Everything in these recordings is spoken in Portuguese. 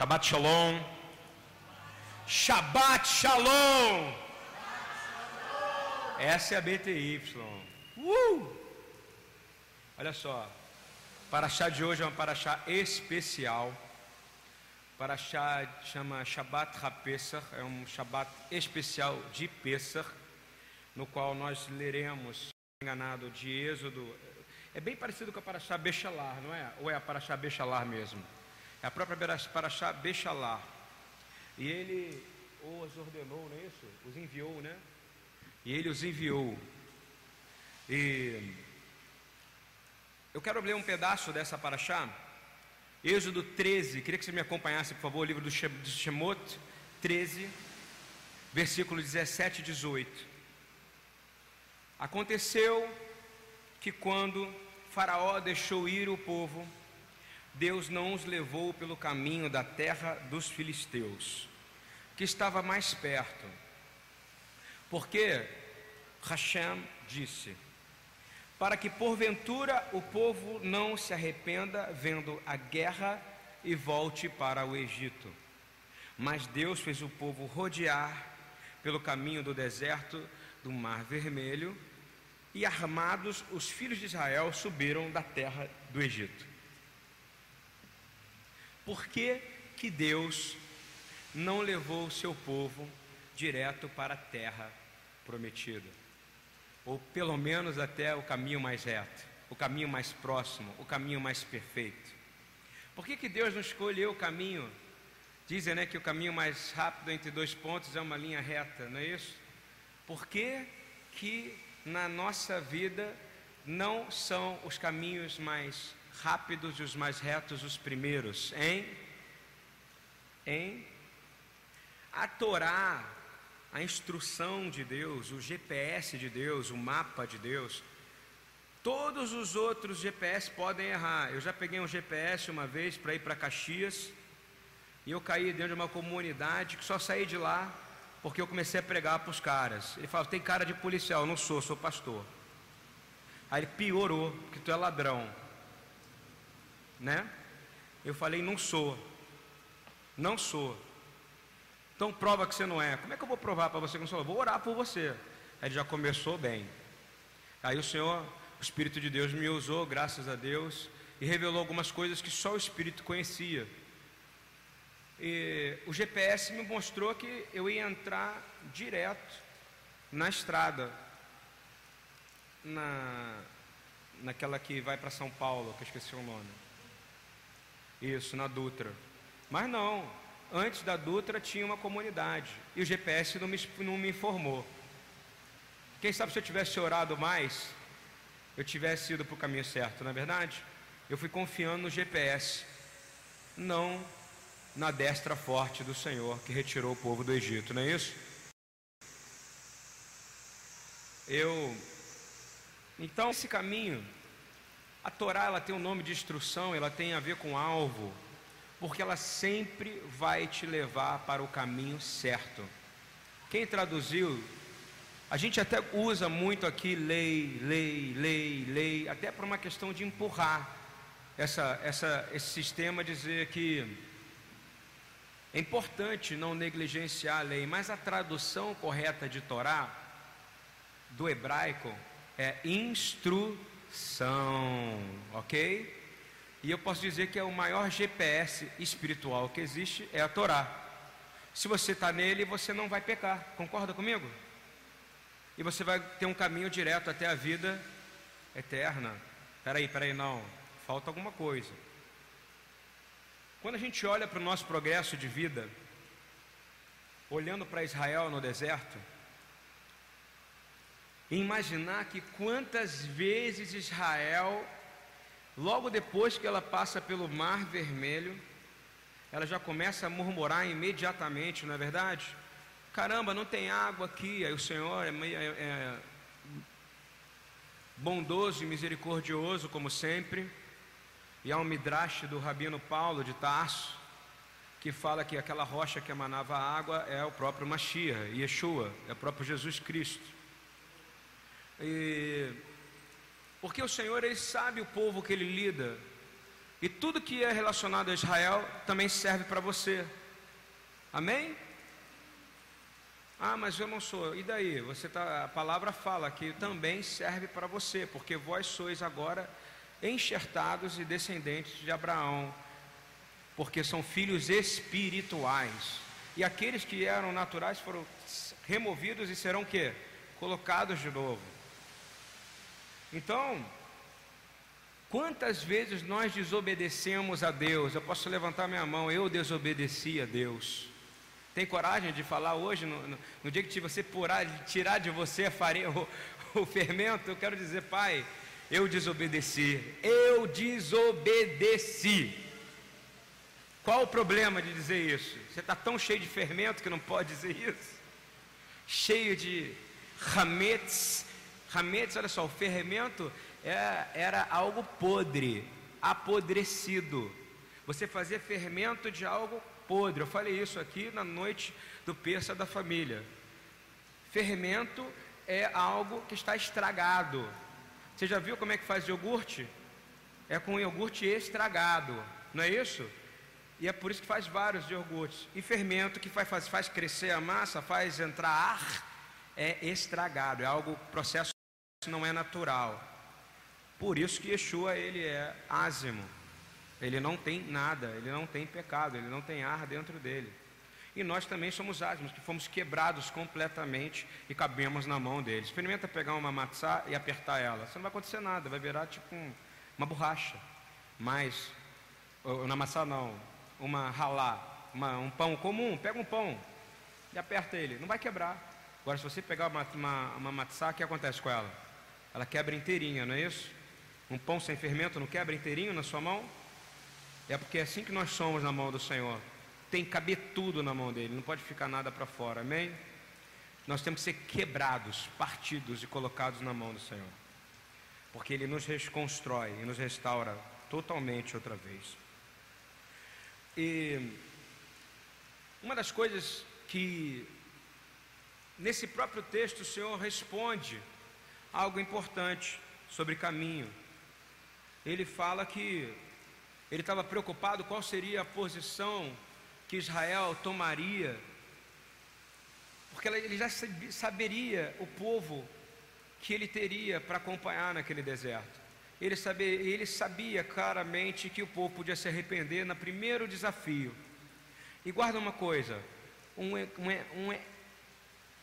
Shabbat Shalom. Shabbat Shalom. Essa é a BTY. Uh! Olha só. Paraxá de hoje é uma paraxá especial. Paraxá chama Shabbat HaPesach, é um Shabbat especial de Pesach, no qual nós leremos, enganado, de Êxodo. É bem parecido com a Paraxá Bechalar, não é? Ou é a Paraxá Bechalar mesmo? É a própria Paraxá Bechalar. E ele os ordenou, não é isso? Os enviou, né? E ele os enviou. E eu quero ler um pedaço dessa Paraxá. Êxodo 13, queria que você me acompanhasse, por favor, o livro do Shemot 13, versículo 17 e 18. Aconteceu que quando Faraó deixou ir o povo, Deus não os levou pelo caminho da terra dos filisteus, que estava mais perto. Porque Hashem disse: Para que porventura o povo não se arrependa vendo a guerra e volte para o Egito. Mas Deus fez o povo rodear pelo caminho do deserto do Mar Vermelho, e armados os filhos de Israel subiram da terra do Egito. Por que, que Deus não levou o seu povo direto para a terra prometida? Ou pelo menos até o caminho mais reto, o caminho mais próximo, o caminho mais perfeito? Por que, que Deus não escolheu o caminho? Dizem né, que o caminho mais rápido entre dois pontos é uma linha reta, não é isso? Por que, que na nossa vida não são os caminhos mais rápidos e os mais retos os primeiros, hein? Hein? A Torá, a instrução de Deus, o GPS de Deus, o mapa de Deus, todos os outros GPS podem errar. Eu já peguei um GPS uma vez para ir para Caxias e eu caí dentro de uma comunidade que só saí de lá porque eu comecei a pregar para os caras. Ele falou: tem cara de policial, eu não sou, sou pastor. Aí ele piorou, porque tu é ladrão né? Eu falei, não sou. Não sou. Então prova que você não é. Como é que eu vou provar para você que não sou? Eu vou orar por você. Aí ele já começou bem. Aí o Senhor, o Espírito de Deus me usou, graças a Deus, e revelou algumas coisas que só o Espírito conhecia. E o GPS me mostrou que eu ia entrar direto na estrada, na, naquela que vai para São Paulo, que eu esqueci o nome. Isso, na Dutra. Mas não, antes da Dutra tinha uma comunidade e o GPS não me, não me informou. Quem sabe se eu tivesse orado mais, eu tivesse ido para o caminho certo, não é verdade? Eu fui confiando no GPS, não na destra forte do Senhor que retirou o povo do Egito, não é isso? Eu. Então, esse caminho a Torá ela tem um nome de instrução, ela tem a ver com alvo, porque ela sempre vai te levar para o caminho certo. Quem traduziu, a gente até usa muito aqui lei, lei, lei, lei, até por uma questão de empurrar essa, essa, esse sistema, dizer que é importante não negligenciar a lei, mas a tradução correta de Torá, do hebraico, é instrução são, ok? E eu posso dizer que é o maior GPS espiritual que existe é a Torá. Se você está nele, você não vai pecar, concorda comigo? E você vai ter um caminho direto até a vida eterna. Peraí, peraí, não, falta alguma coisa. Quando a gente olha para o nosso progresso de vida, olhando para Israel no deserto, imaginar que quantas vezes Israel, logo depois que ela passa pelo Mar Vermelho, ela já começa a murmurar imediatamente, não é verdade? Caramba, não tem água aqui. Aí o Senhor é, é, é bondoso e misericordioso, como sempre. E há um midrash do Rabino Paulo de Tarso, que fala que aquela rocha que emanava água é o próprio Mashiach, Yeshua, é o próprio Jesus Cristo. E, porque o Senhor ele sabe o povo que ele lida. E tudo que é relacionado a Israel também serve para você. Amém? Ah, mas eu não sou. E daí? Você tá, a palavra fala que também serve para você, porque vós sois agora enxertados e descendentes de Abraão, porque são filhos espirituais. E aqueles que eram naturais foram removidos e serão que? Colocados de novo. Então, quantas vezes nós desobedecemos a Deus? Eu posso levantar minha mão, eu desobedeci a Deus. Tem coragem de falar hoje, no, no, no dia que você purar, tirar de você a farinha, o, o fermento? Eu quero dizer, Pai, eu desobedeci, eu desobedeci. Qual o problema de dizer isso? Você está tão cheio de fermento que não pode dizer isso? Cheio de rametes. Rametes, olha só, o fermento era, é, era algo podre, apodrecido. Você fazia fermento de algo podre. Eu falei isso aqui na noite do persa da família. Fermento é algo que está estragado. Você já viu como é que faz iogurte? É com iogurte estragado, não é isso? E é por isso que faz vários iogurtes. E fermento que faz, faz crescer a massa, faz entrar ar, é estragado, é algo, processo que não é natural. Por isso que Yeshua ele é ázimo. Ele não tem nada, ele não tem pecado, ele não tem ar dentro dele. E nós também somos ázimos, que fomos quebrados completamente e cabemos na mão dele. Experimenta pegar uma matzá e apertar ela. Você não vai acontecer nada, vai virar tipo um, uma borracha. Mas, na maçã não, uma ralá, uma, um pão comum, pega um pão e aperta ele, não vai quebrar. Agora, se você pegar uma, uma, uma matzá, o que acontece com ela? Ela quebra inteirinha, não é isso? Um pão sem fermento não quebra inteirinho na sua mão? É porque é assim que nós somos na mão do Senhor tem que caber tudo na mão dele, não pode ficar nada para fora, amém? Nós temos que ser quebrados, partidos e colocados na mão do Senhor, porque Ele nos reconstrói e nos restaura totalmente outra vez. E uma das coisas que nesse próprio texto o Senhor responde algo importante sobre caminho. Ele fala que ele estava preocupado qual seria a posição que Israel tomaria, porque ele já saberia o povo que ele teria para acompanhar naquele deserto. Ele sabia, ele sabia claramente que o povo podia se arrepender no primeiro desafio. E guarda uma coisa: um, um,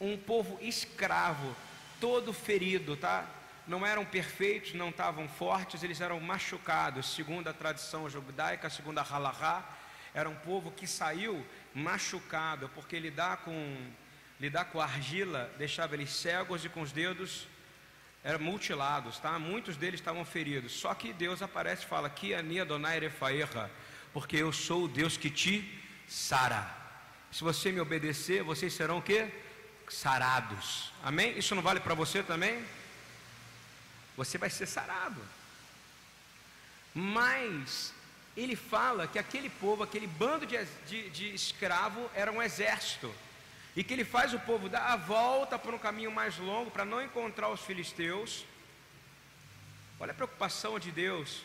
um, um povo escravo, todo ferido, tá? Não eram perfeitos, não estavam fortes, eles eram machucados, segundo a tradição judaica, segundo a halahá, era um povo que saiu machucado, porque lidar com, lidar com argila deixava eles cegos e com os dedos eram mutilados, tá? Muitos deles estavam feridos. Só que Deus aparece e fala: "Que ania donai refaerra", porque eu sou o Deus que te sara. Se você me obedecer, vocês serão o quê? Sarados. Amém? Isso não vale para você também? Você vai ser sarado. Mas ele fala que aquele povo, aquele bando de, de, de escravo era um exército. E que ele faz o povo dar a volta por um caminho mais longo para não encontrar os filisteus. Olha a preocupação de Deus.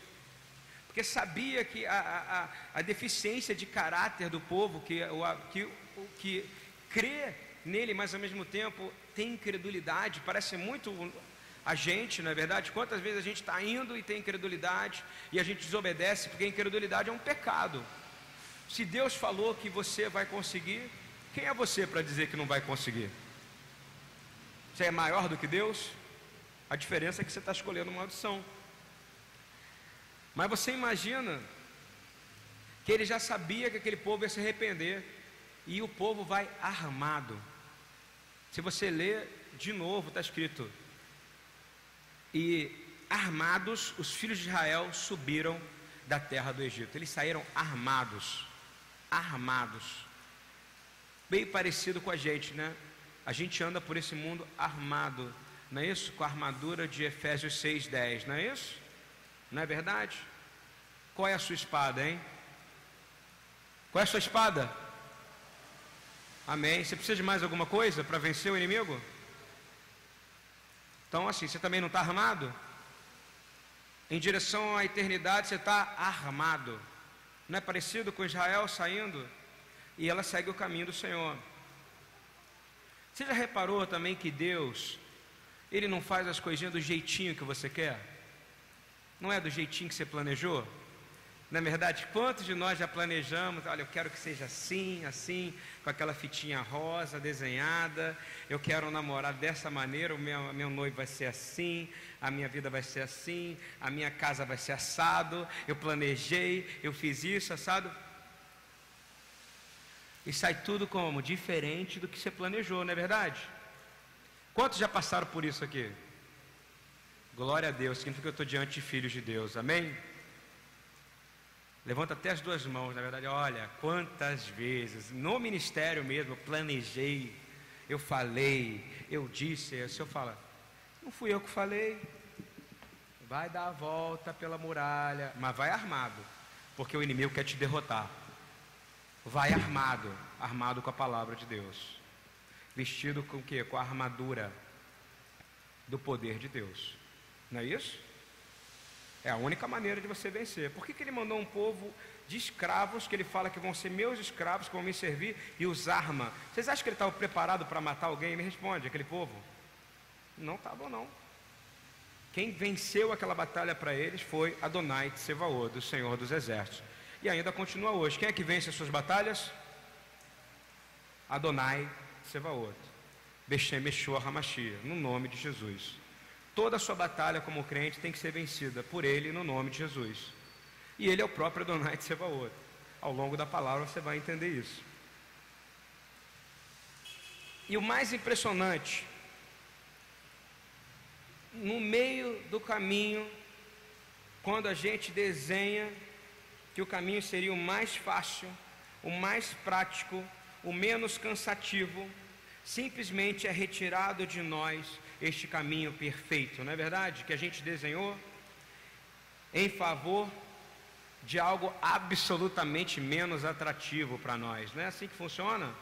Porque sabia que a, a, a deficiência de caráter do povo, que, o, que, que crê nele, mas ao mesmo tempo tem incredulidade, parece muito a gente, não é verdade? Quantas vezes a gente está indo e tem incredulidade e a gente desobedece, porque a incredulidade é um pecado. Se Deus falou que você vai conseguir, quem é você para dizer que não vai conseguir? Você é maior do que Deus? A diferença é que você está escolhendo uma audição. Mas você imagina que ele já sabia que aquele povo ia se arrepender e o povo vai armado. Se você ler de novo, está escrito: e armados, os filhos de Israel subiram da terra do Egito. Eles saíram armados, armados. Bem parecido com a gente, né? A gente anda por esse mundo armado, não é isso? Com a armadura de Efésios 6:10, não é isso? Não é verdade? Qual é a sua espada, hein? Qual é a sua espada? Amém. Você precisa de mais alguma coisa para vencer o inimigo? Então, assim, você também não está armado? em direção à eternidade, você está armado. Não é parecido com Israel saindo? E ela segue o caminho do Senhor. Você já reparou também que Deus, Ele não faz as coisinhas do jeitinho que você quer? Não é do jeitinho que você planejou? Na é verdade, quantos de nós já planejamos? Olha, eu quero que seja assim, assim, com aquela fitinha rosa desenhada. Eu quero namorar dessa maneira. O meu, meu noivo vai ser assim. A minha vida vai ser assim. A minha casa vai ser assado. Eu planejei. Eu fiz isso, assado. E sai tudo como? Diferente do que você planejou, não é verdade? Quantos já passaram por isso aqui? Glória a Deus, significa que eu estou diante de filhos de Deus, amém? Levanta até as duas mãos, na verdade, olha, quantas vezes, no ministério mesmo, eu planejei, eu falei, eu disse, o senhor fala, não fui eu que falei, vai dar a volta pela muralha, mas vai armado, porque o inimigo quer te derrotar. Vai armado, armado com a palavra de Deus, vestido com o quê? Com a armadura do poder de Deus. Não é isso? É a única maneira de você vencer. Por que, que ele mandou um povo de escravos, que ele fala que vão ser meus escravos, que vão me servir, e os arma? Vocês acham que ele estava preparado para matar alguém? Me responde, aquele povo. Não estava, não. Quem venceu aquela batalha para eles foi Adonai Tsevaô, do Senhor dos Exércitos. E ainda continua hoje. Quem é que vence as suas batalhas? Adonai Tsevaot. Beshem Yeshua Hamashia, no nome de Jesus. Toda a sua batalha como crente tem que ser vencida por Ele no nome de Jesus. E Ele é o próprio Adonai de Sebaot. Ao longo da palavra você vai entender isso. E o mais impressionante, no meio do caminho, quando a gente desenha que o caminho seria o mais fácil, o mais prático, o menos cansativo, simplesmente é retirado de nós este caminho perfeito, não é verdade? Que a gente desenhou em favor de algo absolutamente menos atrativo para nós. Não é assim que funciona?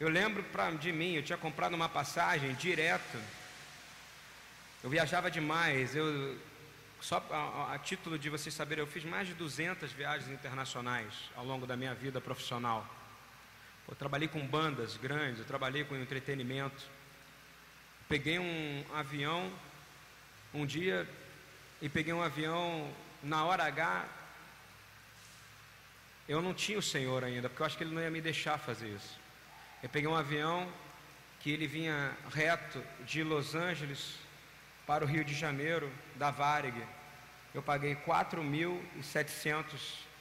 Eu lembro pra, de mim, eu tinha comprado uma passagem direto. Eu viajava demais. Eu só a, a, título de vocês saberem, eu fiz mais de 200 viagens internacionais ao longo da minha vida profissional. Eu trabalhei com bandas grandes, eu trabalhei com entretenimento. Peguei um avião um dia e peguei um avião na hora H. Eu não tinha o Senhor ainda, porque eu acho que Ele não ia me deixar fazer isso. Eu peguei um avião que ele vinha reto de Los Angeles para o Rio de Janeiro, da Varig. Eu paguei 4.700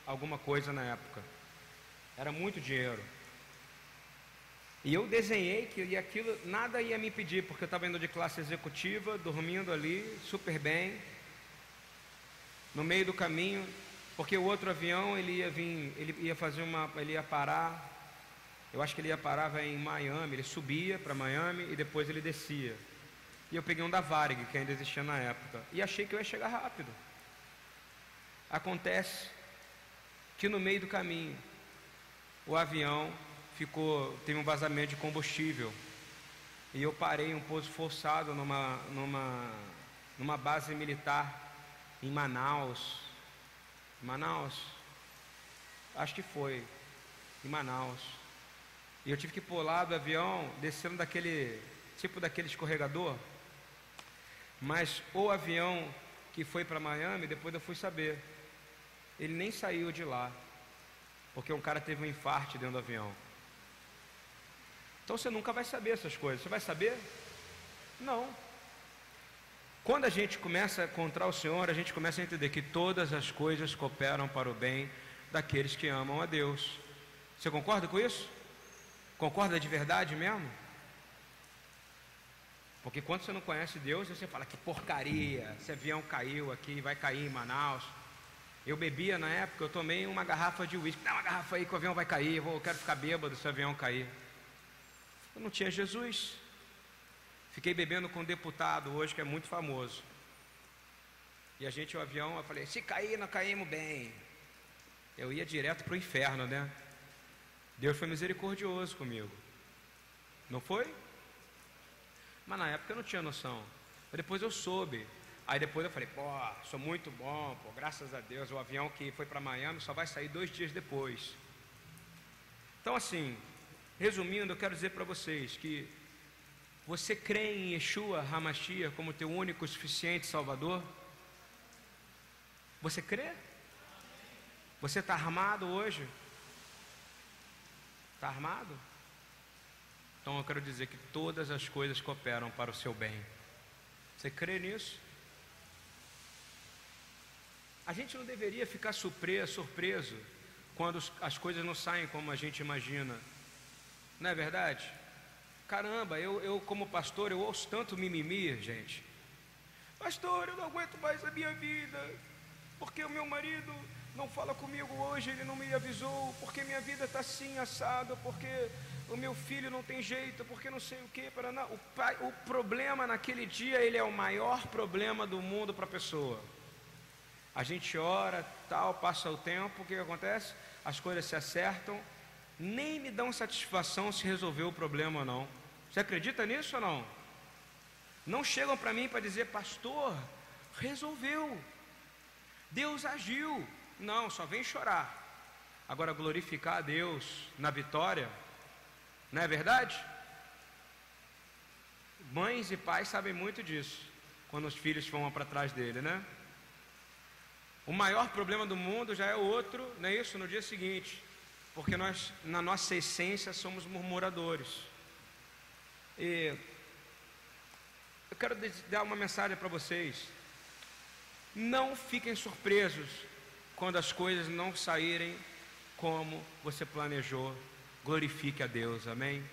alguma coisa na época. Era muito dinheiro. E eu desenhei que aquilo nada ia me impedir, porque eu estava indo de classe executiva, dormindo ali, super bem, no meio do caminho, porque o outro avião ele ia vir, ele ia fazer uma, ele ia parar, eu acho que ele ia parar em Miami, ele subia para Miami e depois ele descia. E eu peguei um da Varig, que ainda existia na época, e achei que eu ia chegar rápido. Acontece que no meio do caminho, o avião ficou, teve um vazamento de combustível. E eu parei um pouso forçado numa, numa, numa base militar em Manaus. Manaus? Acho que foi. Em Manaus. E eu tive que pular do avião, descendo daquele, tipo daquele escorregador. Mas o avião que foi para Miami, depois eu fui saber. Ele nem saiu de lá. Porque um cara teve um infarte dentro do avião. Então você nunca vai saber essas coisas. Você vai saber? Não. Quando a gente começa a encontrar o Senhor, a gente começa a entender que todas as coisas cooperam para o bem daqueles que amam a Deus. Você concorda com isso? Concorda de verdade mesmo? Porque quando você não conhece Deus, você fala que porcaria, esse avião caiu aqui, vai cair em Manaus. Eu bebia na época, eu tomei uma garrafa de uísque. Dá uma garrafa aí que o avião vai cair, eu, quero ficar bêbado se o avião cair. Eu não tinha Jesus. Fiquei bebendo com um deputado hoje que é muito famoso. E a gente, o avião, eu falei: se cair, não caímos bem. Eu ia direto para o inferno, né? Deus foi misericordioso comigo. Não foi? Mas na época eu não tinha noção. Mas depois eu soube. Aí depois eu falei, pô, sou muito bom, pô, graças a Deus, o avião que foi para Miami só vai sair dois dias depois. Então, assim, resumindo, eu quero dizer para vocês que você crê em Yeshua Hamashia como teu único suficiente Salvador? Você crê? Você está armado hoje? Está armado? Então eu quero dizer que todas as coisas cooperam para o seu bem. Você crê nisso? A gente não deveria ficar surpreso, surpreso quando as coisas não saem como a gente imagina. Não é verdade? Caramba, eu, eu como pastor, eu ouço tanto mimimi, gente. Pastor, eu não aguento mais a minha vida, porque o meu marido não fala comigo hoje, ele não me avisou, porque minha vida está assim assada, porque o meu filho não tem jeito, porque não sei o que, para o, pai, o problema naquele dia, ele é o maior problema do mundo para a pessoa. A gente ora, tal, passa o tempo, o que, que acontece? As coisas se acertam, nem me dão satisfação se resolveu o problema ou não. Você acredita nisso ou não? Não chegam para mim para dizer, pastor, resolveu, Deus agiu. Não, só vem chorar. Agora, glorificar a Deus na vitória, não é verdade? Mães e pais sabem muito disso, quando os filhos vão para trás dele, né? O maior problema do mundo já é outro, não é isso? No dia seguinte, porque nós, na nossa essência, somos murmuradores. E eu quero dar uma mensagem para vocês. Não fiquem surpresos quando as coisas não saírem como você planejou. Glorifique a Deus, amém?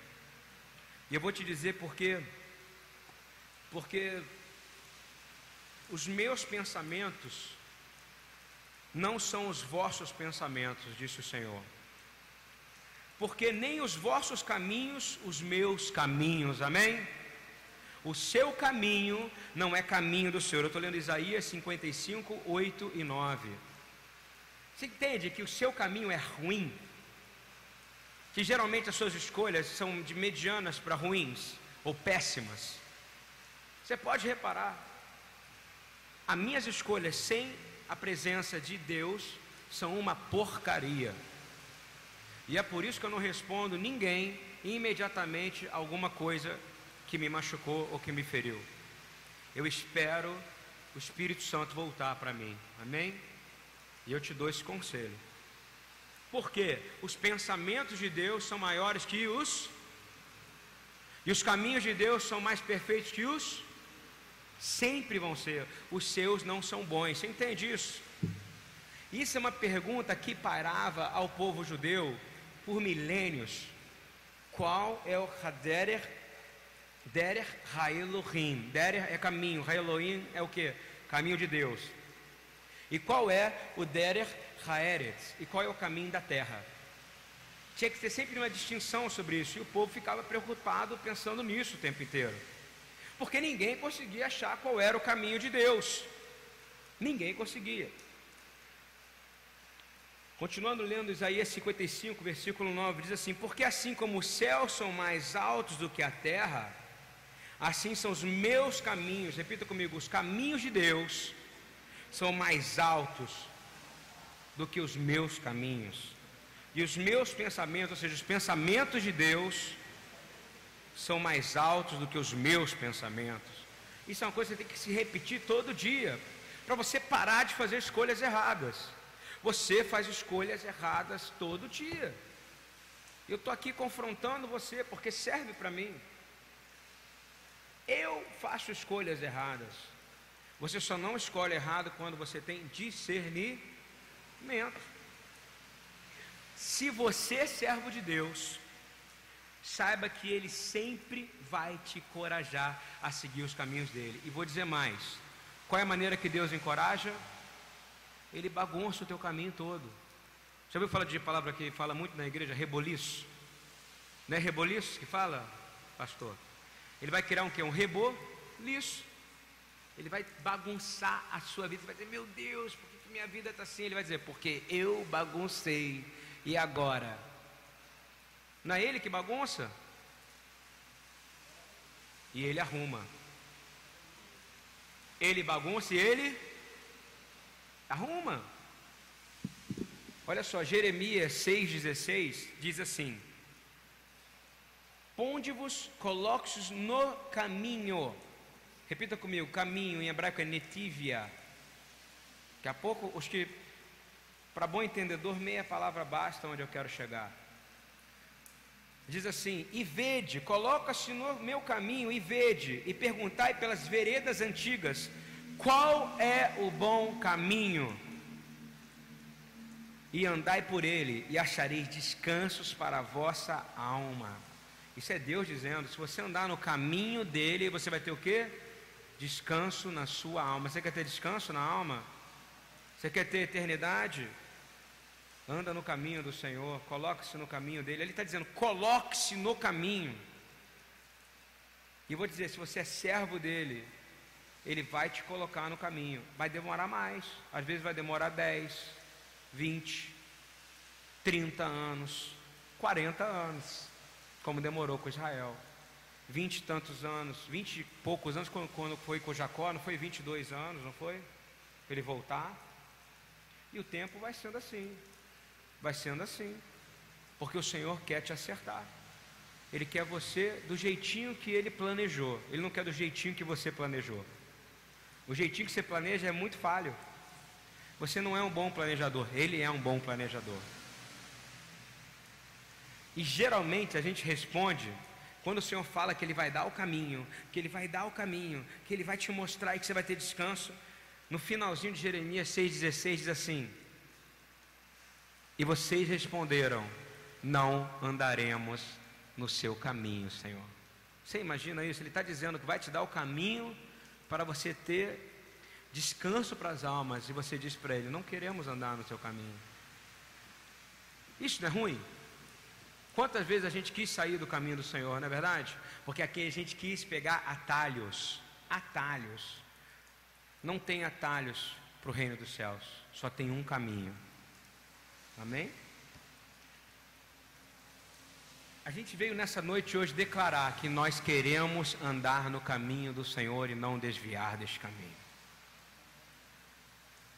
E eu vou te dizer porque, porque os meus pensamentos não são os vossos pensamentos, disse o Senhor. Porque nem os vossos caminhos, os meus caminhos, amém? O seu caminho não é caminho do Senhor. Eu estou lendo Isaías 55, 8 e 9. Você entende que o seu caminho é ruim? Que geralmente as suas escolhas são de medianas para ruins ou péssimas. Você pode reparar. As minhas escolhas sem a presença de Deus são uma porcaria. E é por isso que eu não respondo ninguém imediatamente alguma coisa que me machucou ou que me feriu. Eu espero o Espírito Santo voltar para mim. Amém? E eu te dou esse conselho. Porque os pensamentos de Deus são maiores que os e os caminhos de Deus são mais perfeitos que os Sempre vão ser. Os seus não são bons. Você entende isso? Isso é uma pergunta que parava ao povo judeu por milênios. Qual é o Haderer? Derer Haelohim. Derer é caminho. Haelohim é o que? Caminho de Deus. E qual é o Derer Haeretz? E qual é o caminho da terra? Tinha que ter sempre uma distinção sobre isso. E o povo ficava preocupado pensando nisso o tempo inteiro porque ninguém conseguia achar qual era o caminho de Deus. Ninguém conseguia. Continuando lendo Isaías 55, versículo 9, diz assim: Porque assim como os céus são mais altos do que a terra, assim são os meus caminhos, repita comigo, os caminhos de Deus são mais altos do que os meus caminhos. E os meus pensamentos, ou seja, os pensamentos de Deus, são mais altos do que os meus pensamentos. Isso é uma coisa que tem que se repetir todo dia, para você parar de fazer escolhas erradas. Você faz escolhas erradas todo dia. Eu estou aqui confrontando você porque serve para mim. Eu faço escolhas erradas. Você só não escolhe errado quando você tem discernimento. Se você é servo de Deus, saiba que Ele sempre vai te encorajar a seguir os caminhos dele. E vou dizer mais: qual é a maneira que Deus encoraja? Ele bagunça o teu caminho todo. Já ouviu falar de palavra que fala muito na igreja? Reboliço. Não é reboliço que fala, pastor? Ele vai criar um que? Um reboliço. Ele vai bagunçar a sua vida. Você vai dizer, meu Deus, por que minha vida está assim? Ele vai dizer, porque eu baguncei. E agora? Não é ele que bagunça? E ele arruma. ele bagunça e ele arruma. Olha só, Jeremias 6,16 diz assim: Ponde-vos, coloque-vos no caminho. Repita comigo: caminho em hebraico é netivia. Daqui a pouco, os que, para bom entendedor, meia palavra basta onde eu quero chegar. Diz assim: E vede, coloca-se no meu caminho, e vede, e perguntai pelas veredas antigas, qual é o bom caminho? E andai por ele, e achareis descansos para a vossa alma. Isso é Deus dizendo: se você andar no caminho dele, você vai ter o que? Descanso na sua alma. Você quer ter descanso na alma? Você quer ter eternidade? Anda no caminho do Senhor, coloque-se no caminho dele. Ele está dizendo: coloque-se no caminho. E vou dizer: se você é servo dele, ele vai te colocar no caminho. Vai demorar mais, às vezes vai demorar 10, 20, 30 anos, 40 anos, como demorou com Israel. 20 e tantos anos, 20 e poucos anos, quando, quando foi com Jacó, não foi 22 anos, não foi? Ele voltar. E o tempo vai sendo assim. Vai sendo assim. Porque o Senhor quer te acertar. Ele quer você do jeitinho que ele planejou. Ele não quer do jeitinho que você planejou. O jeitinho que você planeja é muito falho. Você não é um bom planejador, ele é um bom planejador. E geralmente a gente responde quando o Senhor fala que Ele vai dar o caminho, que Ele vai dar o caminho, que Ele vai te mostrar e que você vai ter descanso. No finalzinho de Jeremias 6,16 diz assim: E vocês responderam: Não andaremos no seu caminho, Senhor. Você imagina isso? Ele está dizendo que vai te dar o caminho para você ter descanso para as almas, e você diz para ele: Não queremos andar no seu caminho. Isso não é ruim? Quantas vezes a gente quis sair do caminho do Senhor, não é verdade? Porque aqui a gente quis pegar atalhos, atalhos. Não tem atalhos para o reino dos céus, só tem um caminho. Amém? A gente veio nessa noite hoje declarar que nós queremos andar no caminho do Senhor e não desviar deste caminho.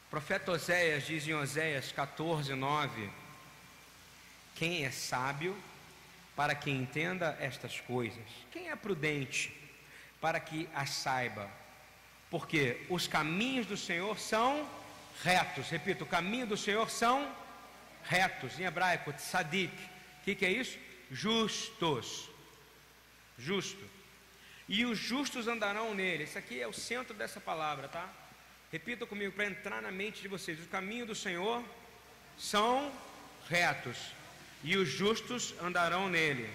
O profeta Oséias diz em Oséias 14, 9: Quem é sábio para que entenda estas coisas? Quem é prudente para que as saiba? porque os caminhos do Senhor são retos. Repito, o caminho do Senhor são retos. Em hebraico, tzadik. O que, que é isso? Justos. Justo. E os justos andarão nele. Isso aqui é o centro dessa palavra, tá? Repita comigo para entrar na mente de vocês. O caminho do Senhor são retos. E os justos andarão nele.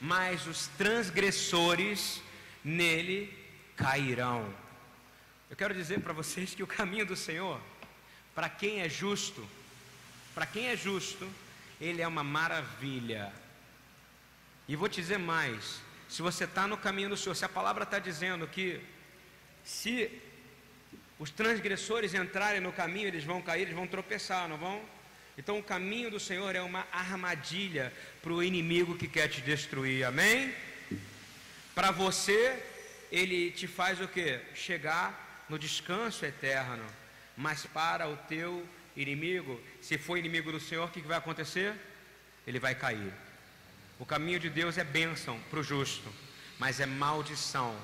Mas os transgressores nele cairão. Eu quero dizer para vocês que o caminho do Senhor, para quem é justo, para quem é justo, ele é uma maravilha. E vou te dizer mais: se você está no caminho do Senhor, se a palavra está dizendo que se os transgressores entrarem no caminho, eles vão cair, eles vão tropeçar, não vão? Então o caminho do Senhor é uma armadilha para o inimigo que quer te destruir, amém? Para você, ele te faz o que? Chegar no descanso eterno. Mas para o teu inimigo, se for inimigo do Senhor, o que vai acontecer? Ele vai cair. O caminho de Deus é bênção para o justo, mas é maldição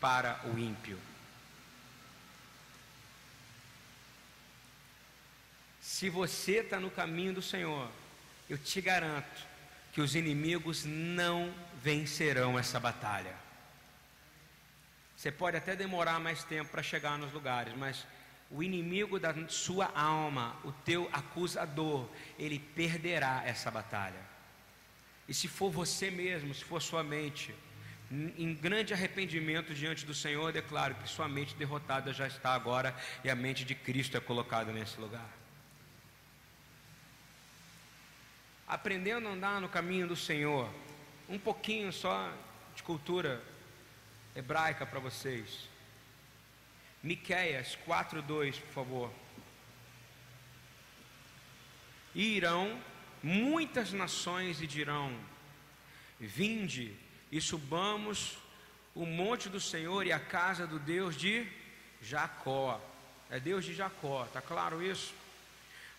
para o ímpio. Se você está no caminho do Senhor, eu te garanto que os inimigos não vencerão essa batalha. Você pode até demorar mais tempo para chegar nos lugares, mas o inimigo da sua alma, o teu acusador, ele perderá essa batalha. E se for você mesmo, se for sua mente, em grande arrependimento diante do Senhor, declaro que sua mente derrotada já está agora e a mente de Cristo é colocada nesse lugar. Aprendendo a andar no caminho do Senhor, um pouquinho só de cultura hebraica para vocês. Miqueias 4:2, por favor. Irão muitas nações e dirão: Vinde e subamos o monte do Senhor e a casa do Deus de Jacó. É Deus de Jacó, está claro isso?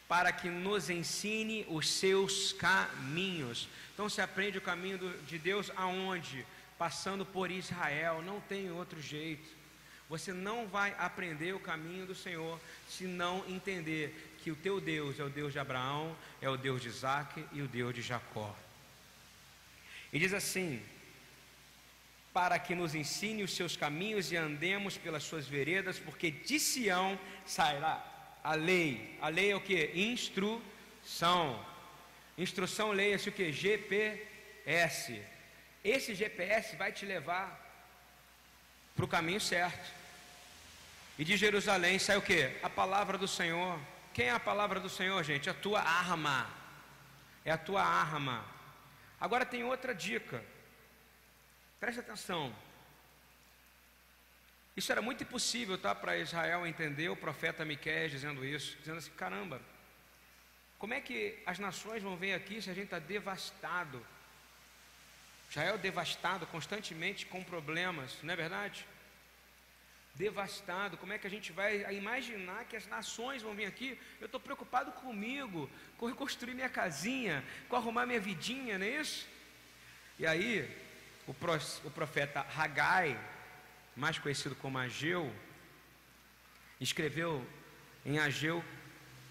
Para que nos ensine os seus caminhos. Então se aprende o caminho de Deus aonde? Passando por Israel, não tem outro jeito. Você não vai aprender o caminho do Senhor se não entender que o teu Deus é o Deus de Abraão, é o Deus de Isaac e o Deus de Jacó. E diz assim: para que nos ensine os seus caminhos e andemos pelas suas veredas, porque de Sião sairá a lei. A lei é o que? Instrução. Instrução, leia-se o que? GPS. Esse GPS vai te levar para o caminho certo. E de Jerusalém sai o que? A palavra do Senhor. Quem é a palavra do Senhor, gente? A tua arma. É a tua arma. Agora tem outra dica. Preste atenção. Isso era muito impossível, tá, para Israel entender o profeta Miqueias dizendo isso, dizendo assim: caramba, como é que as nações vão vir aqui se a gente está devastado? Israel devastado constantemente com problemas, não é verdade? Devastado, como é que a gente vai imaginar que as nações vão vir aqui? Eu estou preocupado comigo, com reconstruir minha casinha, com arrumar minha vidinha, não é isso? E aí, o profeta Hagai, mais conhecido como Ageu, escreveu em Ageu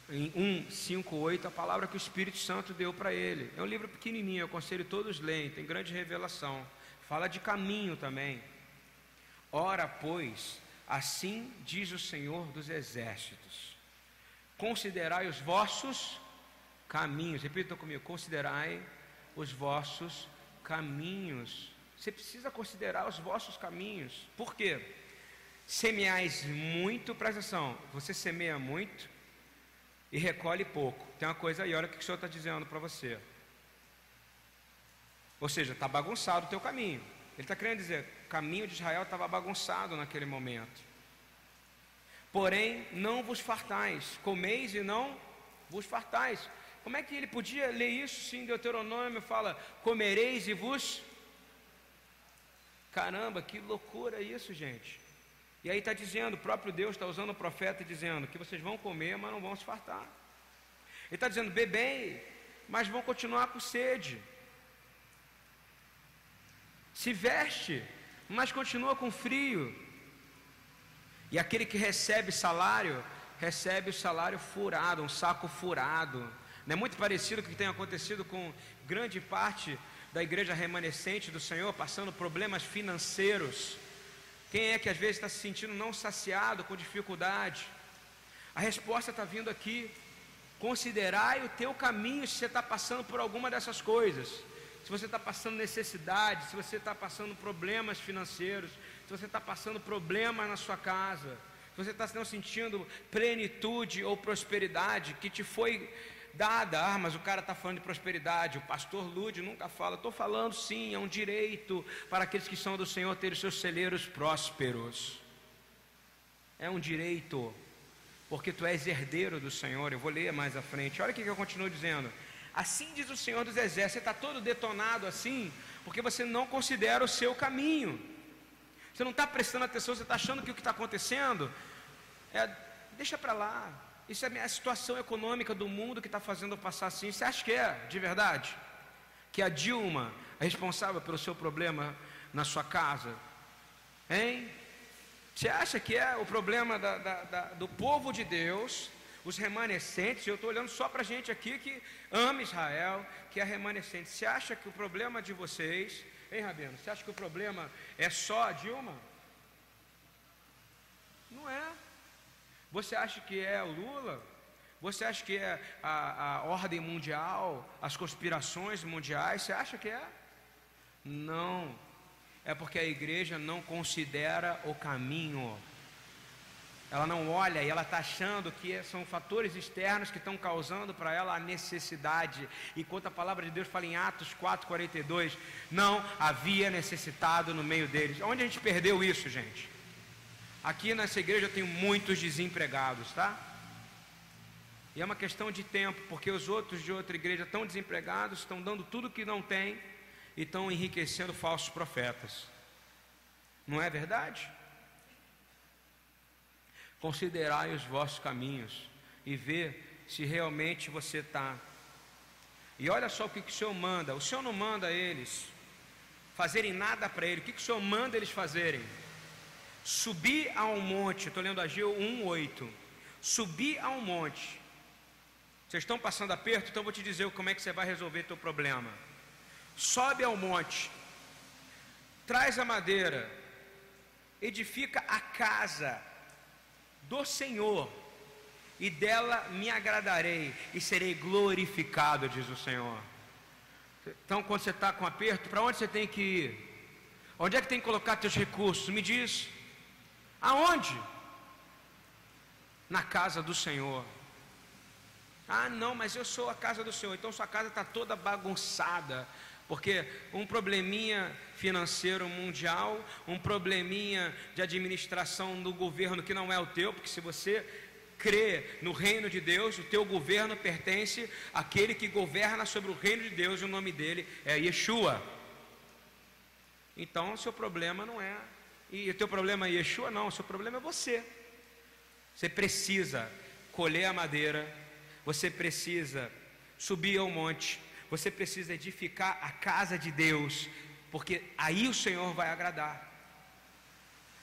em 1, 5, 8, a palavra que o Espírito Santo deu para ele. É um livro pequenininho, eu aconselho todos lerem, tem grande revelação. Fala de caminho também. Ora, pois, assim diz o Senhor dos Exércitos: Considerai os vossos caminhos. Repitam comigo: considerai os vossos caminhos. Você precisa considerar os vossos caminhos. Por quê? Semeais muito, presta atenção, você semeia muito e recolhe pouco. Tem uma coisa aí, olha o que o Senhor está dizendo para você. Ou seja, está bagunçado o teu caminho. Ele está querendo dizer, o caminho de Israel estava bagunçado naquele momento. Porém, não vos fartais, comeis e não vos fartais. Como é que ele podia ler isso se em Deuteronômio fala, comereis e vos Caramba, que loucura isso, gente. E aí está dizendo, o próprio Deus está usando o profeta dizendo que vocês vão comer, mas não vão se fartar. Ele está dizendo, bebei, mas vão continuar com sede. Se veste, mas continua com frio. E aquele que recebe salário, recebe o salário furado, um saco furado. Não é muito parecido com o que tem acontecido com grande parte da igreja remanescente do Senhor passando problemas financeiros? Quem é que às vezes está se sentindo não saciado, com dificuldade? A resposta está vindo aqui. Considerai o teu caminho se você está passando por alguma dessas coisas. Se você está passando necessidade, se você está passando problemas financeiros, se você está passando problemas na sua casa, se você está não sentindo plenitude ou prosperidade que te foi dada. Ah, mas o cara está falando de prosperidade. O pastor Lude nunca fala. Estou falando sim, é um direito para aqueles que são do Senhor ter os seus celeiros prósperos. É um direito, porque tu és herdeiro do Senhor. Eu vou ler mais à frente. Olha o que eu continuo dizendo. Assim diz o Senhor dos Exércitos. Você está todo detonado assim, porque você não considera o seu caminho. Você não está prestando atenção, você está achando que o que está acontecendo é. Deixa para lá, isso é a situação econômica do mundo que está fazendo passar assim. Você acha que é de verdade? Que a Dilma é responsável pelo seu problema na sua casa? Hein? Você acha que é o problema da, da, da, do povo de Deus, os remanescentes? Eu estou olhando só para gente aqui que ama Israel, que é remanescente. Você acha que o problema de vocês, hein, Rabino? Você acha que o problema é só a Dilma? Não é. Você acha que é o Lula? Você acha que é a, a ordem mundial, as conspirações mundiais? Você acha que é? Não. É porque a igreja não considera o caminho. Ela não olha e ela está achando que são fatores externos que estão causando para ela a necessidade. Enquanto a palavra de Deus fala em Atos 4,42, não havia necessitado no meio deles. Onde a gente perdeu isso, gente? Aqui nessa igreja eu tenho muitos desempregados, tá? E é uma questão de tempo, porque os outros de outra igreja estão desempregados, estão dando tudo que não tem e estão enriquecendo falsos profetas. Não é verdade? considerai os vossos caminhos e ver se realmente você está. E olha só o que, que o Senhor manda: o Senhor não manda eles fazerem nada para Ele, o que, que o Senhor manda eles fazerem? Subir a um monte, estou lendo Ageu 1,8. Subir a um monte. Vocês estão passando aperto, então vou te dizer como é que você vai resolver teu problema. Sobe ao monte, traz a madeira, edifica a casa do Senhor, e dela me agradarei e serei glorificado, diz o Senhor. Então, quando você está com aperto, para onde você tem que ir? Onde é que tem que colocar seus recursos? Me diz. Aonde? Na casa do Senhor. Ah, não, mas eu sou a casa do Senhor. Então sua casa está toda bagunçada. Porque um probleminha financeiro mundial, um probleminha de administração do governo que não é o teu, porque se você crê no reino de Deus, o teu governo pertence àquele que governa sobre o reino de Deus, e o nome dele é Yeshua. Então, o seu problema não é, e o teu problema é Yeshua, não, o seu problema é você. Você precisa colher a madeira, você precisa subir ao monte, você precisa edificar a casa de Deus, porque aí o Senhor vai agradar.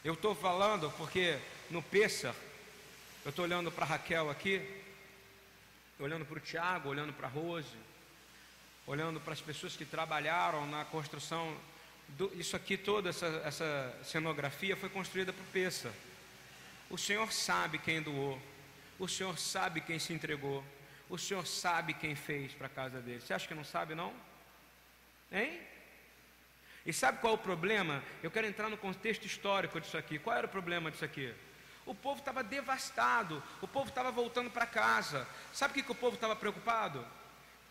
Eu estou falando porque no Pêssar, eu estou olhando para Raquel aqui, olhando para o Tiago, olhando para Rose, olhando para as pessoas que trabalharam na construção. Do, isso aqui, toda essa, essa cenografia foi construída por Peça. O Senhor sabe quem doou, o Senhor sabe quem se entregou, o Senhor sabe quem fez para a casa dele. Você acha que não sabe, não? Hein? E sabe qual é o problema? Eu quero entrar no contexto histórico disso aqui. Qual era o problema disso aqui? O povo estava devastado, o povo estava voltando para casa. Sabe o que, que o povo estava preocupado?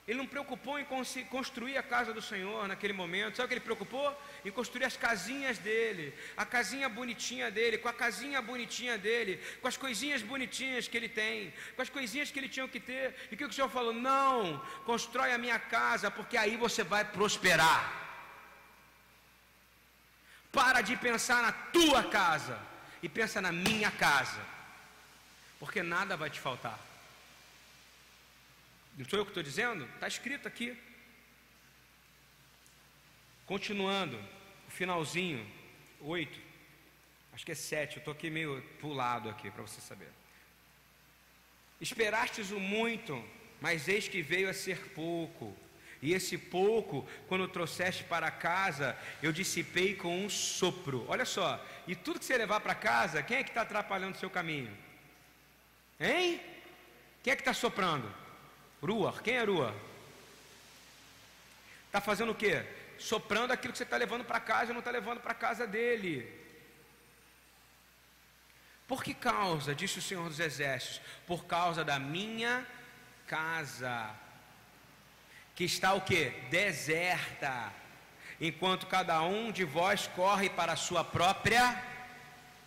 Ele não preocupou em construir a casa do Senhor naquele momento. Sabe o que ele preocupou? Em construir as casinhas dele, a casinha bonitinha dele, com a casinha bonitinha dele, com as coisinhas bonitinhas que ele tem, com as coisinhas que ele tinha que ter. E que o Senhor falou? Não, constrói a minha casa, porque aí você vai prosperar. Para de pensar na tua casa e pensa na minha casa, porque nada vai te faltar. Não sou eu que estou dizendo? Está escrito aqui. Continuando, o finalzinho, oito, acho que é sete, eu estou aqui meio pulado aqui para você saber. Esperastes o muito, mas eis que veio a ser pouco. E esse pouco, quando trouxeste para casa, eu dissipei com um sopro. Olha só, e tudo que você levar para casa, quem é que está atrapalhando o seu caminho? Hein? Quem é que está soprando? Rua, quem é Rua? Está fazendo o quê? Soprando aquilo que você está levando para casa e não está levando para casa dele. Por que causa, disse o Senhor dos Exércitos? Por causa da minha casa que está o que? Deserta, enquanto cada um de vós corre para a sua própria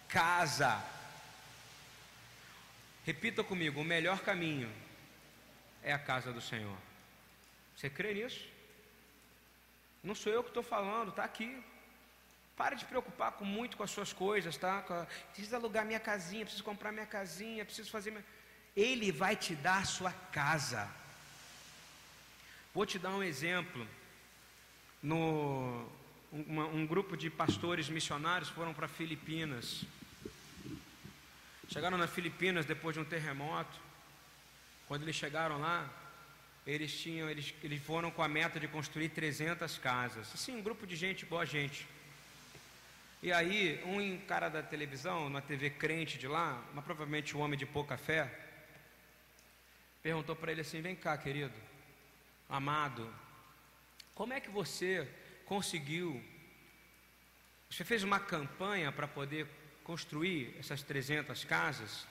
casa. Repita comigo: o melhor caminho é a casa do Senhor. Você crê nisso? Não sou eu que estou falando, está aqui. Pare de preocupar com muito com as suas coisas, tá? Preciso alugar minha casinha, preciso comprar minha casinha, preciso fazer minha... Ele vai te dar a sua casa. Vou te dar um exemplo. No, um grupo de pastores missionários foram para Filipinas. Chegaram na Filipinas depois de um terremoto. Quando eles chegaram lá, eles tinham, eles, eles foram com a meta de construir 300 casas. Assim, um grupo de gente boa gente. E aí, um cara da televisão, uma TV crente de lá, mas provavelmente um homem de pouca fé, perguntou para ele assim: Vem cá, querido, Amado, como é que você conseguiu? Você fez uma campanha para poder construir essas 300 casas?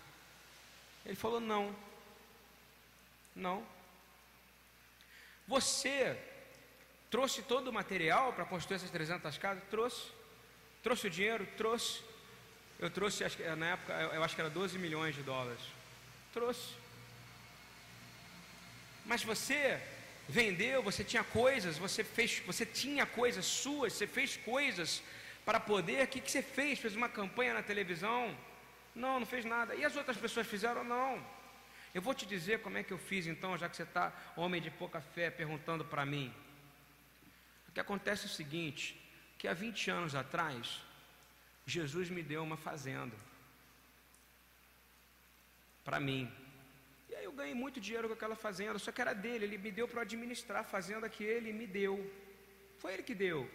Ele falou: Não, não. Você trouxe todo o material para construir essas 300 casas? Trouxe. Trouxe o dinheiro? Trouxe. Eu trouxe, na época, eu acho que era 12 milhões de dólares. Trouxe. Mas você vendeu, você tinha coisas, você fez, você tinha coisas suas, você fez coisas para poder. O que, que você fez? Fez uma campanha na televisão. Não, não fez nada. E as outras pessoas fizeram? Não. Eu vou te dizer como é que eu fiz então, já que você está, homem de pouca fé, perguntando para mim. O que acontece é o seguinte: que há 20 anos atrás, Jesus me deu uma fazenda para mim. E aí eu ganhei muito dinheiro com aquela fazenda, só que era dele, ele me deu para administrar a fazenda que ele me deu. Foi ele que deu.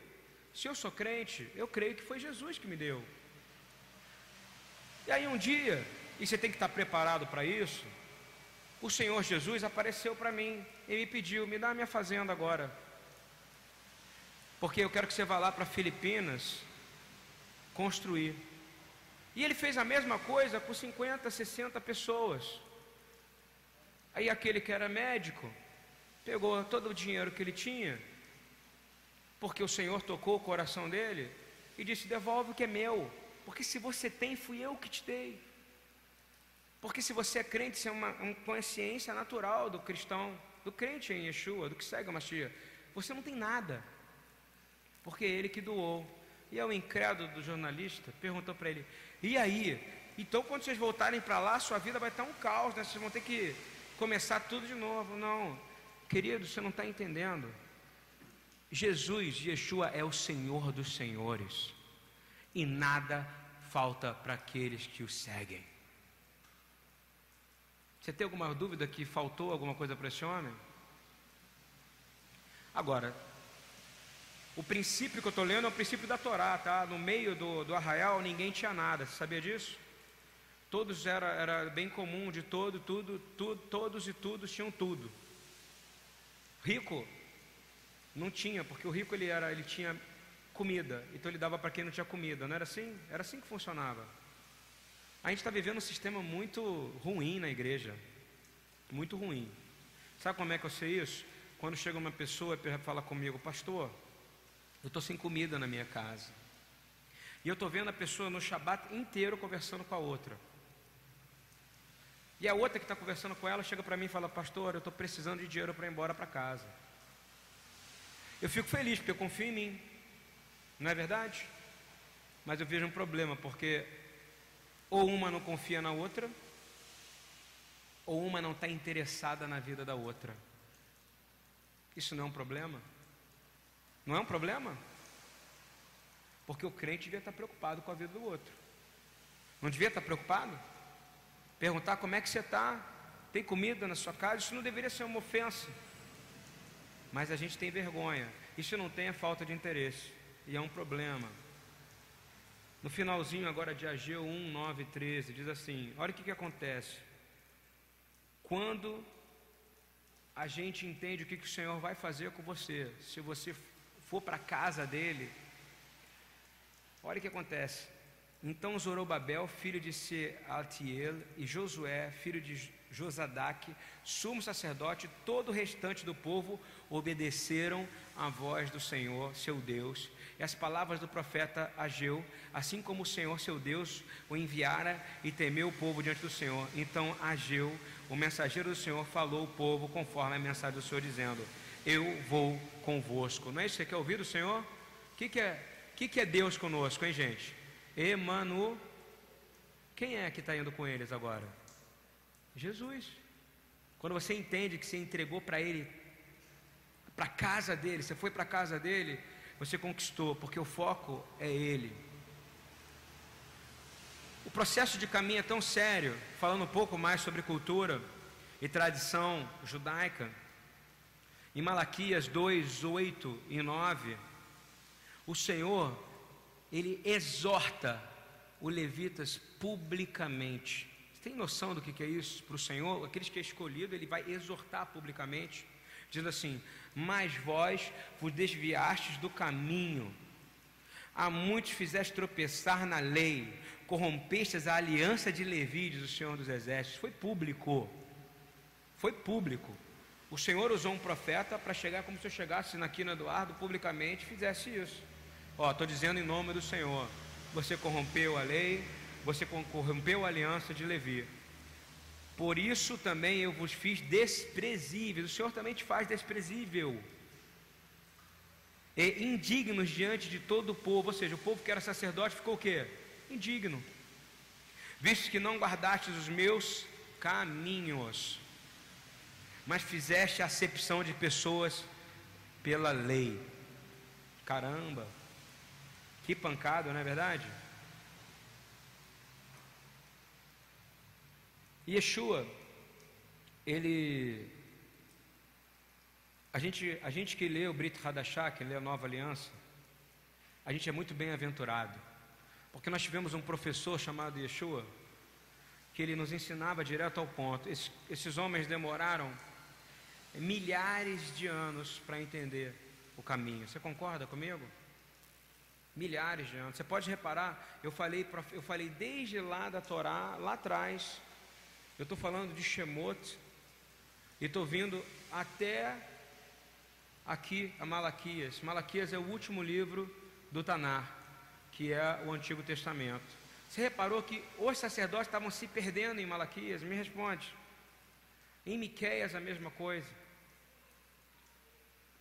Se eu sou crente, eu creio que foi Jesus que me deu. E aí um dia, e você tem que estar preparado para isso, o Senhor Jesus apareceu para mim e me pediu: me dá a minha fazenda agora. Porque eu quero que você vá lá para Filipinas construir. E ele fez a mesma coisa com 50, 60 pessoas. Aí aquele que era médico pegou todo o dinheiro que ele tinha, porque o Senhor tocou o coração dele e disse: Devolve o que é meu, porque se você tem, fui eu que te dei. Porque se você é crente, isso é uma, uma consciência natural do cristão, do crente em Yeshua, do que segue a Mashiach. Você não tem nada, porque é ele que doou. E é o incrédulo do jornalista perguntou para ele: E aí? Então, quando vocês voltarem para lá, sua vida vai estar um caos, né? Vocês vão ter que começar tudo de novo. Não, querido, você não está entendendo. Jesus, Yeshua, é o Senhor dos Senhores, e nada falta para aqueles que o seguem. Você tem alguma dúvida que faltou alguma coisa para esse homem? Agora, o princípio que eu estou lendo é o princípio da Torá, tá? No meio do, do arraial ninguém tinha nada, você sabia disso? Todos era, era bem comum de todo, tudo, tudo, todos e todos tinham tudo. Rico não tinha, porque o rico ele era, ele tinha comida, então ele dava para quem não tinha comida, não era assim? Era assim que funcionava. A gente está vivendo um sistema muito ruim na igreja. Muito ruim. Sabe como é que eu sei isso? Quando chega uma pessoa e fala comigo, pastor, eu estou sem comida na minha casa. E eu estou vendo a pessoa no Shabat inteiro conversando com a outra. E a outra que está conversando com ela chega para mim e fala, pastor, eu estou precisando de dinheiro para ir embora para casa. Eu fico feliz porque eu confio em mim. Não é verdade? Mas eu vejo um problema, porque ou uma não confia na outra, ou uma não está interessada na vida da outra. Isso não é um problema? Não é um problema? Porque o crente devia estar preocupado com a vida do outro. Não devia estar preocupado? Perguntar como é que você está? Tem comida na sua casa? Isso não deveria ser uma ofensa. Mas a gente tem vergonha. Isso não tem a falta de interesse. E é um problema. No finalzinho agora de Ageu 1, 9 13, diz assim: olha o que, que acontece. Quando a gente entende o que, que o Senhor vai fazer com você, se você for para a casa dele, olha o que acontece. Então Zorobabel, filho de Sealtiel, e Josué, filho de Josadaque, sumo sacerdote, todo o restante do povo obedeceram à voz do Senhor, seu Deus, e as palavras do profeta Ageu, assim como o Senhor, seu Deus, o enviara e temeu o povo diante do Senhor. Então Ageu, o mensageiro do Senhor, falou ao povo conforme a mensagem do Senhor, dizendo: Eu vou convosco. Não é isso que você quer ouvir do Senhor? O que, que, é, que, que é Deus conosco, hein, gente? Emanu. Quem é que está indo com eles agora? Jesus. Quando você entende que você entregou para Ele, para a casa dele, você foi para a casa dele, você conquistou, porque o foco é Ele. O processo de caminho é tão sério, falando um pouco mais sobre cultura e tradição judaica. Em Malaquias 2, 8 e 9, o Senhor, Ele exorta os levitas publicamente. Você tem noção do que é isso para o Senhor? Aqueles que é escolhido, Ele vai exortar publicamente, dizendo assim: mas vós vos desviastes do caminho. A muitos fizeste tropeçar na lei, corrompestes a aliança de Levi, diz o Senhor dos Exércitos. Foi público. Foi público. O Senhor usou um profeta para chegar como se eu chegasse na quina Eduardo publicamente e fizesse isso. Ó, estou dizendo em nome do Senhor. Você corrompeu a lei, você corrompeu a aliança de Levi. Por isso também eu vos fiz desprezíveis. O Senhor também te faz desprezível. E indignos diante de todo o povo. Ou seja, o povo que era sacerdote ficou o quê? Indigno. visto que não guardastes os meus caminhos, mas fizeste acepção de pessoas pela lei. Caramba, que pancada, não é verdade? Yeshua, ele. A gente, a gente que lê o Brit Hadashah, que lê a Nova Aliança, a gente é muito bem-aventurado, porque nós tivemos um professor chamado Yeshua, que ele nos ensinava direto ao ponto. Esses, esses homens demoraram milhares de anos para entender o caminho. Você concorda comigo? Milhares de anos. Você pode reparar, eu falei, eu falei desde lá da Torá, lá atrás, eu estou falando de Shemot, e estou vindo até aqui a Malaquias. Malaquias é o último livro do Tanar, que é o Antigo Testamento. Você reparou que os sacerdotes estavam se perdendo em Malaquias? Me responde. Em Miqueias a mesma coisa.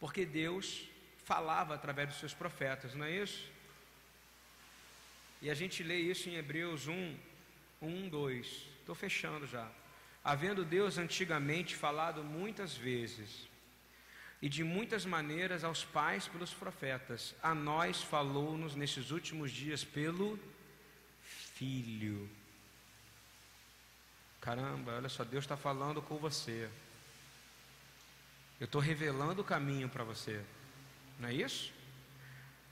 Porque Deus falava através dos seus profetas, não é isso? E a gente lê isso em Hebreus 1, 1, 2. Estou fechando já. Havendo Deus antigamente falado muitas vezes e de muitas maneiras aos pais pelos profetas, a nós falou-nos nesses últimos dias pelo Filho. Caramba, olha só, Deus está falando com você. Eu estou revelando o caminho para você. Não é isso?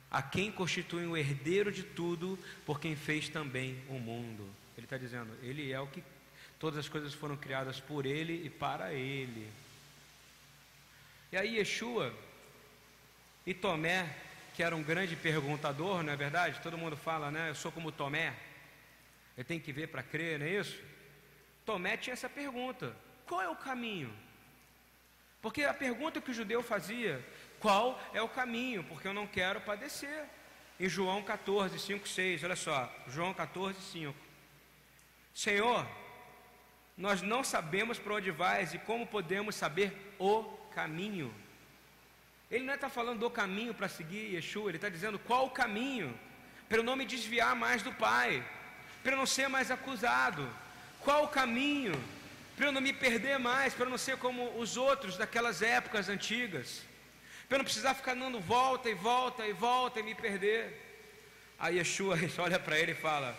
A quem constitui o herdeiro de tudo, por quem fez também o mundo. Ele está dizendo, Ele é o que. Todas as coisas foram criadas por Ele e para Ele. E aí, Yeshua e Tomé, que era um grande perguntador, não é verdade? Todo mundo fala, né? Eu sou como Tomé. Eu tenho que ver para crer, não é isso? Tomé tinha essa pergunta: qual é o caminho? Porque a pergunta que o judeu fazia, qual é o caminho? Porque eu não quero padecer. Em João 14, 5, 6, olha só, João 14, 5. Senhor, nós não sabemos para onde vais e como podemos saber o caminho. Ele não está falando do caminho para seguir Yeshua, ele está dizendo qual o caminho, para eu não me desviar mais do Pai, para eu não ser mais acusado. Qual o caminho para eu não me perder mais, para eu não ser como os outros daquelas épocas antigas, para eu não precisar ficar dando volta e volta e volta e me perder. Aí Yeshua olha para ele e fala: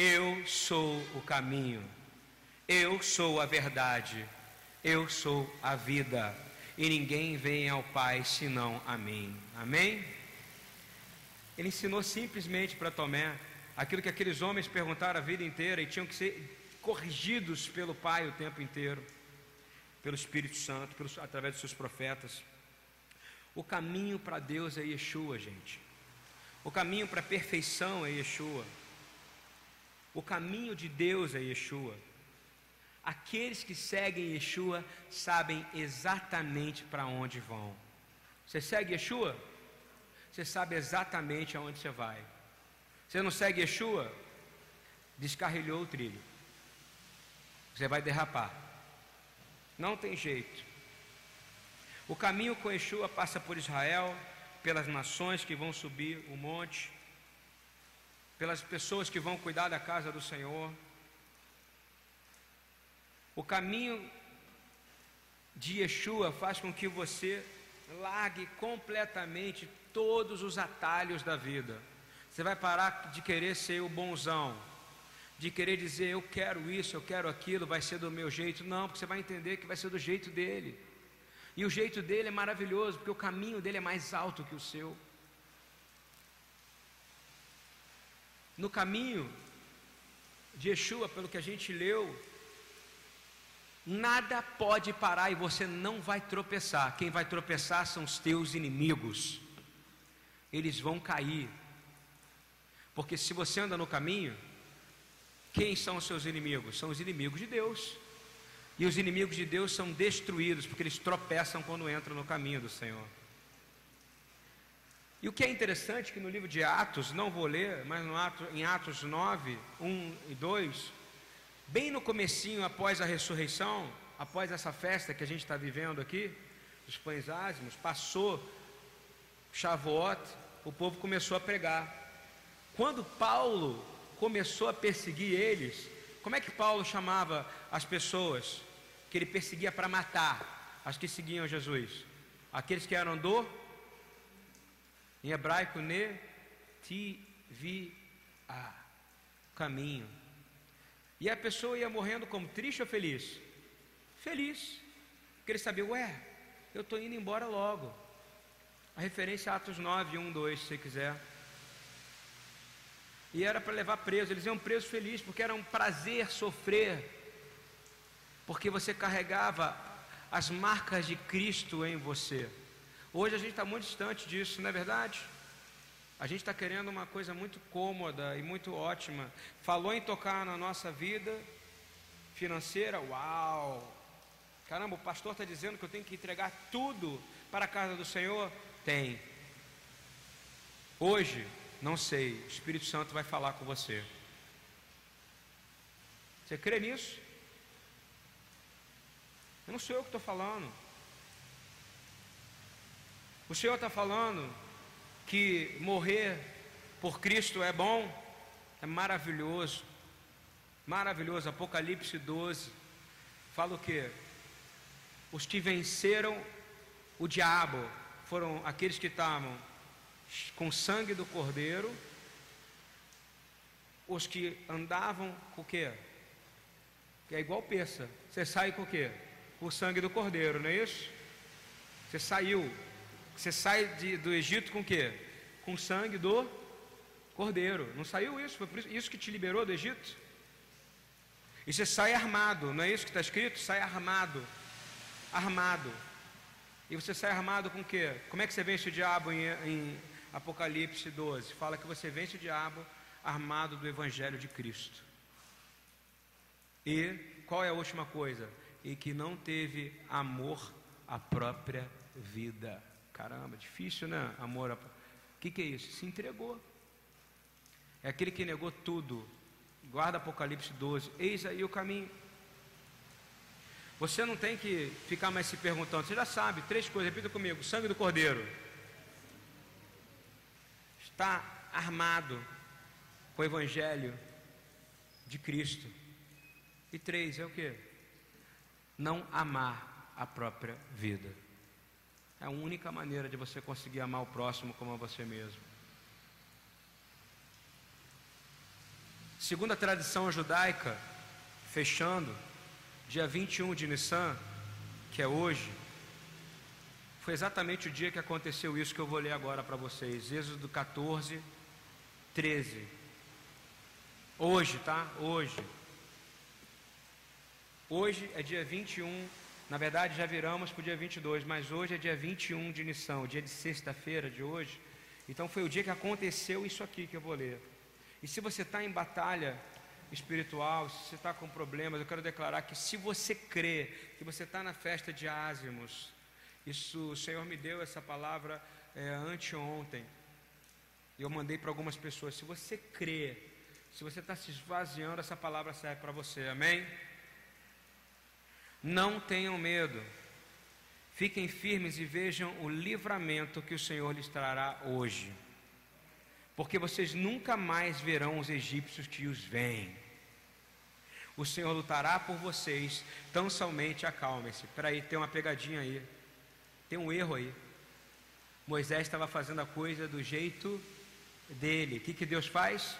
Eu sou o caminho, eu sou a verdade, eu sou a vida, e ninguém vem ao Pai senão a mim. Amém? Ele ensinou simplesmente para Tomé aquilo que aqueles homens perguntaram a vida inteira e tinham que ser corrigidos pelo Pai o tempo inteiro, pelo Espírito Santo, pelos, através dos seus profetas. O caminho para Deus é Yeshua, gente. O caminho para a perfeição é Yeshua. O caminho de Deus é Yeshua. Aqueles que seguem Yeshua sabem exatamente para onde vão. Você segue Yeshua? Você sabe exatamente aonde você vai. Você não segue Yeshua? Descarrilhou o trilho você vai derrapar. Não tem jeito. O caminho com Yeshua passa por Israel, pelas nações que vão subir o monte, pelas pessoas que vão cuidar da casa do Senhor. O caminho de Yeshua faz com que você largue completamente todos os atalhos da vida. Você vai parar de querer ser o bonzão, de querer dizer eu quero isso, eu quero aquilo, vai ser do meu jeito. Não, porque você vai entender que vai ser do jeito dele. E o jeito dele é maravilhoso, porque o caminho dele é mais alto que o seu. No caminho de Yeshua, pelo que a gente leu, nada pode parar e você não vai tropeçar. Quem vai tropeçar são os teus inimigos. Eles vão cair. Porque se você anda no caminho, quem são os seus inimigos? São os inimigos de Deus. E os inimigos de Deus são destruídos porque eles tropeçam quando entram no caminho do Senhor. E o que é interessante é que no livro de Atos, não vou ler, mas em Atos 9, 1 e 2, bem no comecinho após a ressurreição, após essa festa que a gente está vivendo aqui, dos pães ázimos, passou Shavuot, o povo começou a pregar. Quando Paulo começou a perseguir eles, como é que Paulo chamava as pessoas que ele perseguia para matar, as que seguiam Jesus? Aqueles que eram do, em hebraico, ne, ti, vi, a, caminho. E a pessoa ia morrendo como triste ou feliz? Feliz. Porque ele sabia, ué, eu estou indo embora logo. A referência a Atos 9, 1, 2, se você quiser. E era para levar preso, eles iam presos felizes, porque era um prazer sofrer, porque você carregava as marcas de Cristo em você. Hoje a gente está muito distante disso, não é verdade? A gente está querendo uma coisa muito cômoda e muito ótima. Falou em tocar na nossa vida financeira, uau! Caramba, o pastor está dizendo que eu tenho que entregar tudo para a casa do Senhor? Tem. Hoje, não sei, o Espírito Santo vai falar com você. Você crê nisso? Eu não sou eu que estou falando. O Senhor está falando que morrer por Cristo é bom, é maravilhoso. Maravilhoso. Apocalipse 12. Fala o que? Os que venceram o diabo foram aqueles que estavam com sangue do cordeiro, os que andavam com o? Que é igual peça. Você sai com o quê? Com o sangue do cordeiro, não é isso? Você saiu. Você sai de, do Egito com o quê? Com sangue do cordeiro. Não saiu isso? Foi isso, isso que te liberou do Egito? E você sai armado, não é isso que está escrito? Sai armado. Armado. E você sai armado com o quê? Como é que você vence o diabo em, em Apocalipse 12? Fala que você vence o diabo armado do Evangelho de Cristo. E qual é a última coisa? E que não teve amor à própria vida. Caramba, difícil, né? Amor. O que, que é isso? Se entregou. É aquele que negou tudo. Guarda Apocalipse 12. Eis aí o caminho. Você não tem que ficar mais se perguntando, você já sabe, três coisas, repita comigo: sangue do cordeiro está armado com o evangelho de Cristo. E três é o que? Não amar a própria vida. É a única maneira de você conseguir amar o próximo como a você mesmo. Segundo a tradição judaica, fechando, dia 21 de Nissan, que é hoje, foi exatamente o dia que aconteceu isso que eu vou ler agora para vocês. Êxodo 14, 13. Hoje, tá? Hoje. Hoje é dia 21. Na verdade, já viramos para o dia 22, mas hoje é dia 21 de Nissan, dia de sexta-feira de hoje. Então foi o dia que aconteceu isso aqui que eu vou ler. E se você está em batalha espiritual, se você está com problemas, eu quero declarar que se você crê que você está na festa de ázimos, isso o Senhor me deu essa palavra é, anteontem, e eu mandei para algumas pessoas. Se você crê, se você está se esvaziando, essa palavra serve para você, amém? Não tenham medo, fiquem firmes e vejam o livramento que o Senhor lhes trará hoje porque vocês nunca mais verão os egípcios que os veem. O Senhor lutará por vocês, tão somente acalmem-se. Espera aí, tem uma pegadinha aí. Tem um erro aí. Moisés estava fazendo a coisa do jeito dele. O que, que Deus faz?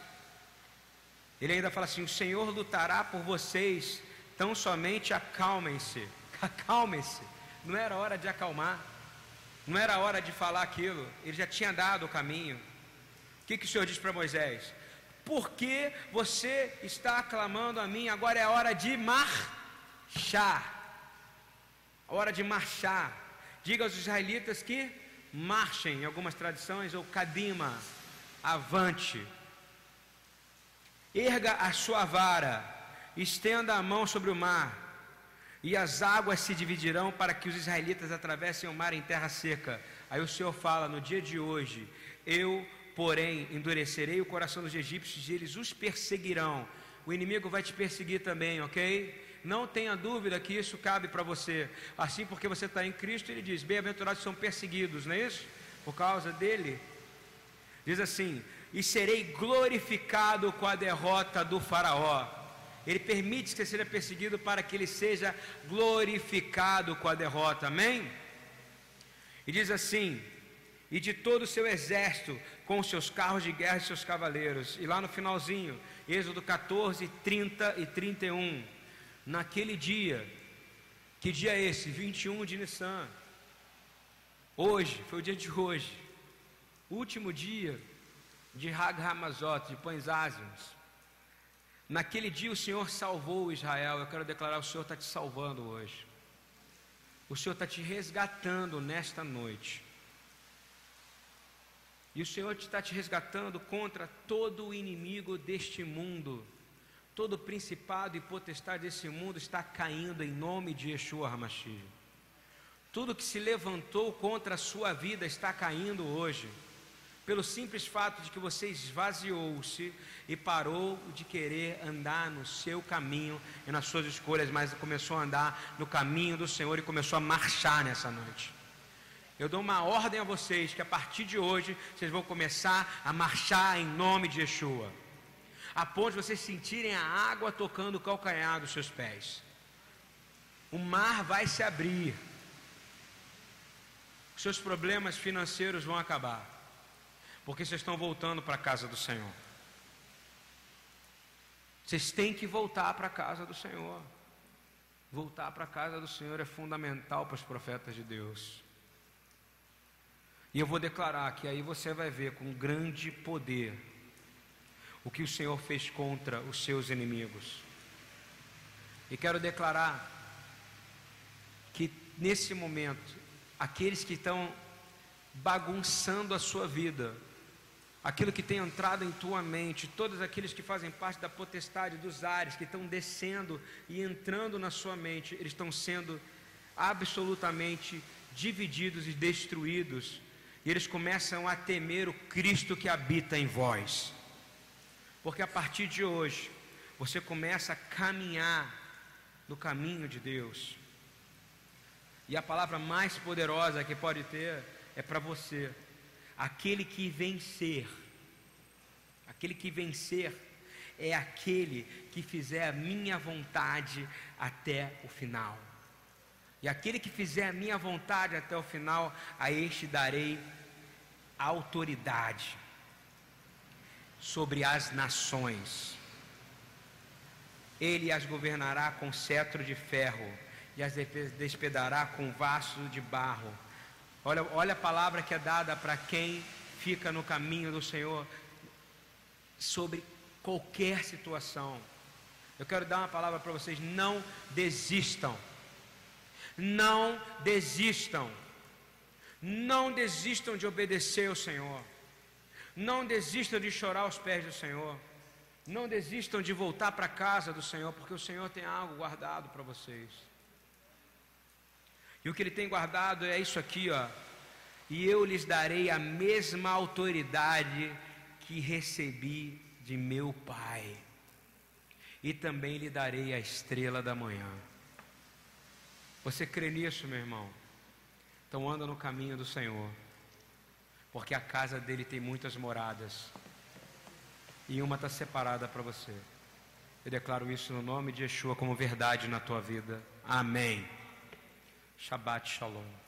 Ele ainda fala assim: O Senhor lutará por vocês, tão somente acalmem-se. Acalmem-se. Não era hora de acalmar. Não era hora de falar aquilo. Ele já tinha dado o caminho que, que o Senhor diz para Moisés? Porque você está clamando a mim, agora é hora de marchar. A hora de marchar. Diga aos israelitas que marchem, em algumas tradições, ou cadima, avante. Erga a sua vara, estenda a mão sobre o mar, e as águas se dividirão para que os israelitas atravessem o mar em terra seca. Aí o Senhor fala: no dia de hoje, eu Porém, endurecerei o coração dos egípcios e eles os perseguirão. O inimigo vai te perseguir também, ok? Não tenha dúvida que isso cabe para você. Assim, porque você está em Cristo, ele diz: Bem-aventurados são perseguidos, não é isso? Por causa dele. Diz assim: e serei glorificado com a derrota do Faraó. Ele permite que seja perseguido para que ele seja glorificado com a derrota. Amém? E diz assim: e de todo o seu exército, com seus carros de guerra e seus cavaleiros. E lá no finalzinho, Êxodo 14, 30 e 31. Naquele dia, que dia é esse? 21 de Nissan. Hoje, foi o dia de hoje. Último dia de Hag Hamazot, de Pães Ázimos. Naquele dia o Senhor salvou Israel. Eu quero declarar: o Senhor está te salvando hoje. O Senhor está te resgatando nesta noite. E o Senhor está te resgatando contra todo o inimigo deste mundo. Todo principado e potestade desse mundo está caindo em nome de Yeshua HaMashiach. Tudo que se levantou contra a sua vida está caindo hoje. Pelo simples fato de que você esvaziou-se e parou de querer andar no seu caminho e nas suas escolhas, mas começou a andar no caminho do Senhor e começou a marchar nessa noite. Eu dou uma ordem a vocês que a partir de hoje vocês vão começar a marchar em nome de Yeshua. A ponto de vocês sentirem a água tocando o calcanhar dos seus pés. O mar vai se abrir. Seus problemas financeiros vão acabar. Porque vocês estão voltando para a casa do Senhor. Vocês têm que voltar para a casa do Senhor. Voltar para a casa do Senhor é fundamental para os profetas de Deus. E eu vou declarar que aí você vai ver com grande poder o que o Senhor fez contra os seus inimigos. E quero declarar que nesse momento, aqueles que estão bagunçando a sua vida, aquilo que tem entrado em tua mente, todos aqueles que fazem parte da potestade dos ares, que estão descendo e entrando na sua mente, eles estão sendo absolutamente divididos e destruídos e eles começam a temer o Cristo que habita em vós. Porque a partir de hoje, você começa a caminhar no caminho de Deus. E a palavra mais poderosa que pode ter é para você. Aquele que vencer, aquele que vencer é aquele que fizer a minha vontade até o final. E aquele que fizer a minha vontade até o final, a este darei autoridade sobre as nações. Ele as governará com cetro de ferro e as despedará com vaso de barro. Olha, olha a palavra que é dada para quem fica no caminho do Senhor sobre qualquer situação. Eu quero dar uma palavra para vocês: não desistam. Não desistam. Não desistam de obedecer ao Senhor. Não desistam de chorar aos pés do Senhor. Não desistam de voltar para a casa do Senhor, porque o Senhor tem algo guardado para vocês. E o que Ele tem guardado é isso aqui, ó. E eu lhes darei a mesma autoridade que recebi de meu Pai. E também lhe darei a estrela da manhã. Você crê nisso, meu irmão? Então anda no caminho do Senhor, porque a casa dele tem muitas moradas, e uma está separada para você. Eu declaro isso no nome de Yeshua como verdade na tua vida. Amém. Shabbat Shalom.